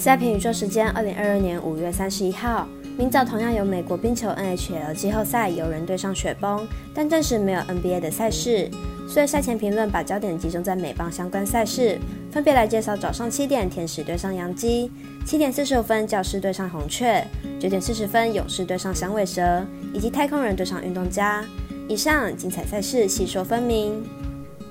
赛评宇宙时间，二零二二年五月三十一号，明早同样有美国冰球 NHL 季后赛，有人对上雪崩，但暂时没有 NBA 的赛事。所以赛前评论把焦点集中在美邦相关赛事，分别来介绍早上七点天使对上洋基，七点四十五分教师对上红雀，九点四十分勇士对上响尾蛇，以及太空人对上运动家。以上精彩赛事细说分明。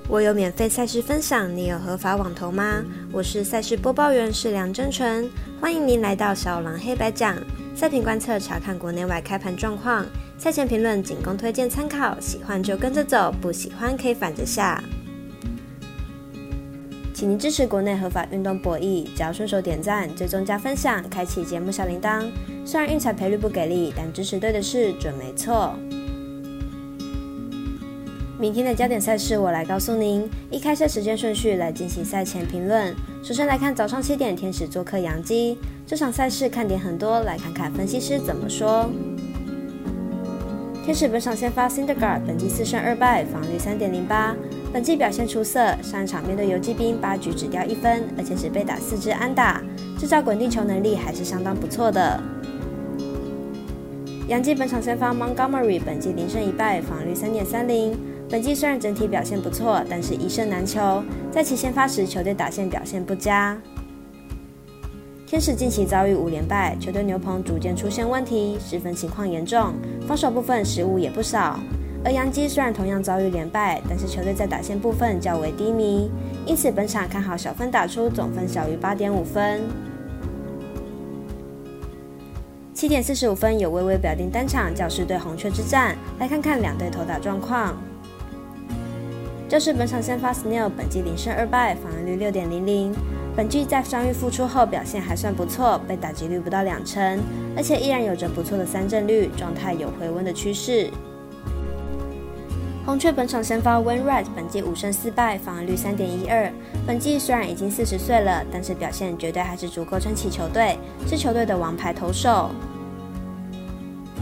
我有免费赛事分享，你有合法网投吗？我是赛事播报员是梁真纯，欢迎您来到小狼黑白讲赛评观测，查看国内外开盘状况，赛前评论仅供推荐参考，喜欢就跟着走，不喜欢可以反着下。请您支持国内合法运动博弈，只要顺手点赞、追踪加分享，开启节目小铃铛。虽然运彩赔率不给力，但支持对的事准没错。明天的焦点赛事，我来告诉您。一开赛时间顺序来进行赛前评论。首先来看早上七点，天使做客杨基。这场赛事看点很多，来看看分析师怎么说。天使本场先发 c i n d e r g a r d 本季四胜二败，防率三点零八，本季表现出色。上一场面对游击兵，八局只掉一分，而且只被打四支安打，制造滚地球能力还是相当不错的。杨基本场先发 Montgomery，本季零胜一败，防率三点三零。本季虽然整体表现不错，但是一胜难求。在其先发时，球队打线表现不佳。天使近期遭遇五连败，球队牛棚逐渐出现问题，失分情况严重，防守部分失误也不少。而杨基虽然同样遭遇连败，但是球队在打线部分较为低迷，因此本场看好小分打出，总分小于八点五分。七点四十五分有微微表定单场教师对红雀之战，来看看两队投打状况。这是本场先发 Snell，本季零胜二败，防御率六点零零。本季在伤愈复出后表现还算不错，被打击率不到两成，而且依然有着不错的三振率，状态有回温的趋势。红雀本场先发 w i n r i g h t 本季五胜四败，防御率三点一二。本季虽然已经四十岁了，但是表现绝对还是足够撑起球队，是球队的王牌投手。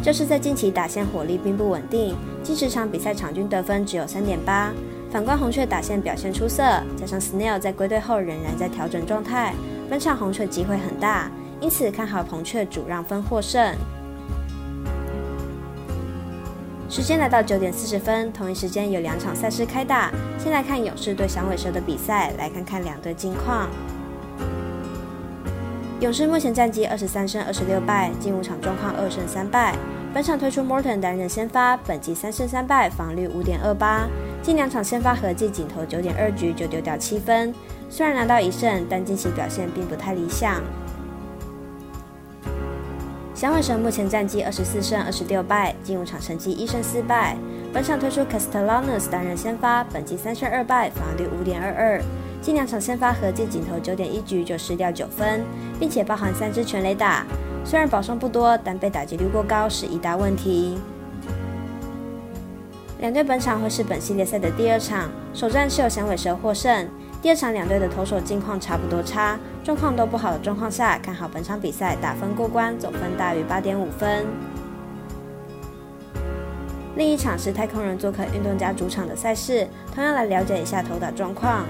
这是在近期打线火力并不稳定，近十场比赛场均得分只有三点八。反观红雀打线表现出色，加上 Snell 在归队后仍然在调整状态，本场红雀机会很大，因此看好红雀主让分获胜。时间来到九点四十分，同一时间有两场赛事开打，先来看勇士对响尾蛇的比赛，来看看两队近况。勇士目前战绩二十三胜二十六败，近五场状况二胜三败。本场推出 Morton 担任先发，本季三胜三败，防率五点二八。近两场先发合计仅投九点二局就丢掉七分，虽然拿到一胜，但近期表现并不太理想。响尾蛇目前战绩二十四胜二十六败，近五场成绩一胜四败。本场推出 Castellanos 担任先发，本季三胜二败，防率五点二二。近两场先发合计仅投九点一局就失掉九分，并且包含三支全垒打。虽然保送不多，但被打击率过高是一大问题。两队本场会是本系列赛的第二场，首战是由响尾蛇获胜。第二场两队的投手近况差不多差，状况都不好的状况下，看好本场比赛打分过关，总分大于八点五分。另一场是太空人做客运动家主场的赛事，同样来了解一下投打状况。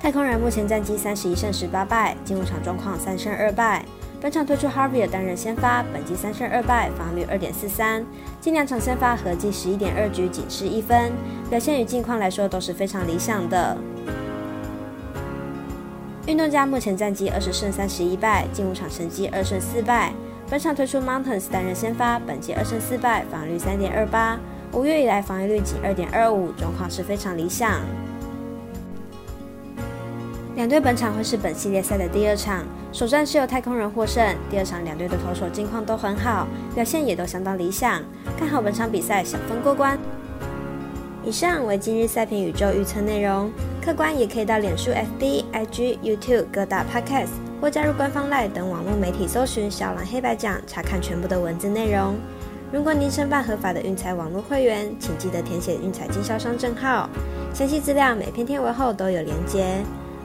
太空人目前战绩三十一胜十八败，近五场状况三胜二败。本场推出 Harvey 担任先发，本季三胜二败，防率二点四三。近两场先发合计十一点二局，仅失一分，表现与近况来说都是非常理想的。运动家目前战绩二十胜三十一败，近五场成绩二胜四败。本场推出 Mountains 担任先发，本季二胜四败，防率三点二八。五月以来防御率仅二点二五，状况是非常理想。两队本场会是本系列赛的第二场，首战是由太空人获胜。第二场两队的投手近况都很好，表现也都相当理想，看好本场比赛小分过关。以上为今日赛评宇宙预测内容，客观也可以到脸书、FB、IG、YouTube 各大 Podcast 或加入官方 LINE 等网络媒体搜寻“小蓝黑白奖”查看全部的文字内容。如果您申办合法的运彩网络会员，请记得填写运彩经销商证号，详细资料每篇天文后都有连接。